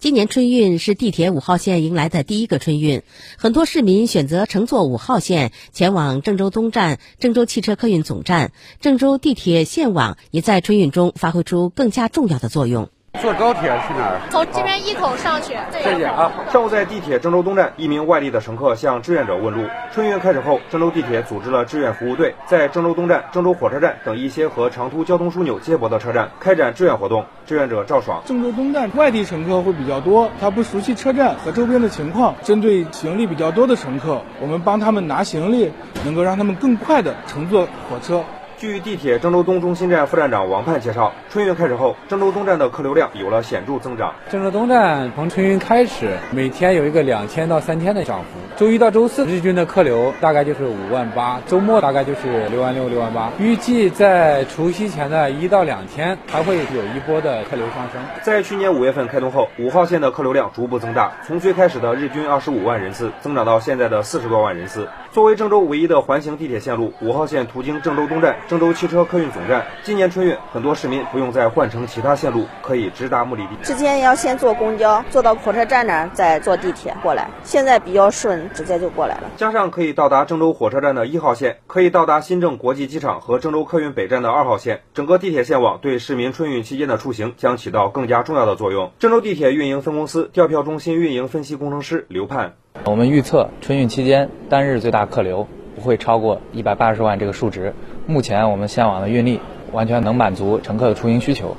今年春运是地铁五号线迎来的第一个春运，很多市民选择乘坐五号线前往郑州东站、郑州汽车客运总站。郑州地铁线网也在春运中发挥出更加重要的作用。坐高铁去哪儿？从这边一口上去。谢谢啊。上午在地铁郑州东站，一名外地的乘客向志愿者问路。春运开始后，郑州地铁组织了志愿服务队，在郑州东站、郑州火车站等一些和长途交通枢纽接驳的车站开展志愿活动。志愿者赵爽：郑州东站外地乘客会比较多，他不熟悉车站和周边的情况，针对行李比较多的乘客，我们帮他们拿行李，能够让他们更快的乘坐火车。据地铁郑州东中心站副站长王盼介绍，春运开始后，郑州东站的客流量有了显著增长。郑州东站从春运开始，每天有一个两千到三千的涨幅。周一到周四日均的客流大概就是五万八，周末大概就是六万六、六万八。预计在除夕前的一到两天还会有一波的客流上升。在去年五月份开通后，五号线的客流量逐步增大，从最开始的日均二十五万人次，增长到现在的四十多万人次。作为郑州唯一的环形地铁线路，五号线途经郑州东站。郑州汽车客运总站，今年春运，很多市民不用再换乘其他线路，可以直达目的地。之前要先坐公交，坐到火车站那儿，再坐地铁过来。现在比较顺，直接就过来了。加上可以到达郑州火车站的一号线，可以到达新郑国际机场和郑州客运北站的二号线，整个地铁线网对市民春运期间的出行将起到更加重要的作用。郑州地铁运营分公司调票中心运营分析工程师刘盼：我们预测春运期间单日最大客流。不会超过一百八十万这个数值。目前我们线网的运力完全能满足乘客的出行需求。